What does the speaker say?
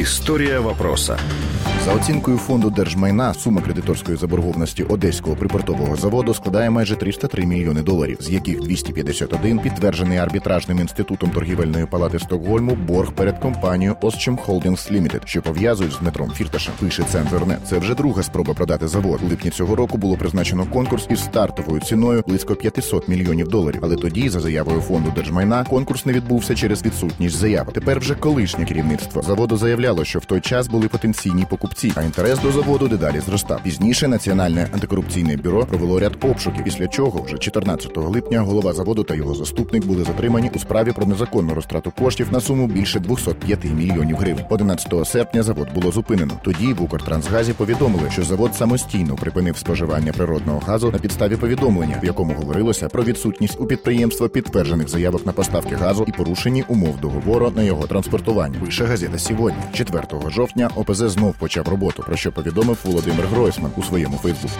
Історія вопроса. За оцінкою фонду держмайна, сума кредиторської заборгованості одеського припортового заводу складає майже 303 мільйони доларів, з яких 251 підтверджений арбітражним інститутом торгівельної палати Стокгольму борг перед компанією Остчим Holdings Limited, що пов'язують з Дмитром Фірташем. Пише Центрне. Це вже друга спроба продати завод. У липні цього року було призначено конкурс із стартовою ціною близько 500 мільйонів доларів. Але тоді, за заявою фонду держмайна, конкурс не відбувся через відсутність заяв. Тепер вже колишнє керівництво заводу заявляло, що в той час були потенційні покупці, а інтерес до заводу дедалі зростав. Пізніше Національне антикорупційне бюро провело ряд обшуків, після чого вже 14 липня голова заводу та його заступник були затримані у справі про незаконну розтрату коштів на суму більше 205 мільйонів гривень. 11 серпня завод було зупинено. Тоді в Укртрансгазі повідомили, що завод самостійно припинив споживання природного газу на підставі повідомлення, в якому говорилося про відсутність у підприємства підтверджених заявок на поставки газу і порушені умов договору на його транспортування. Пише газета сьогодні, 4 жовтня, ОПЗ знов почав роботу, про що повідомив Володимир Гройсман у своєму Фейсбуці.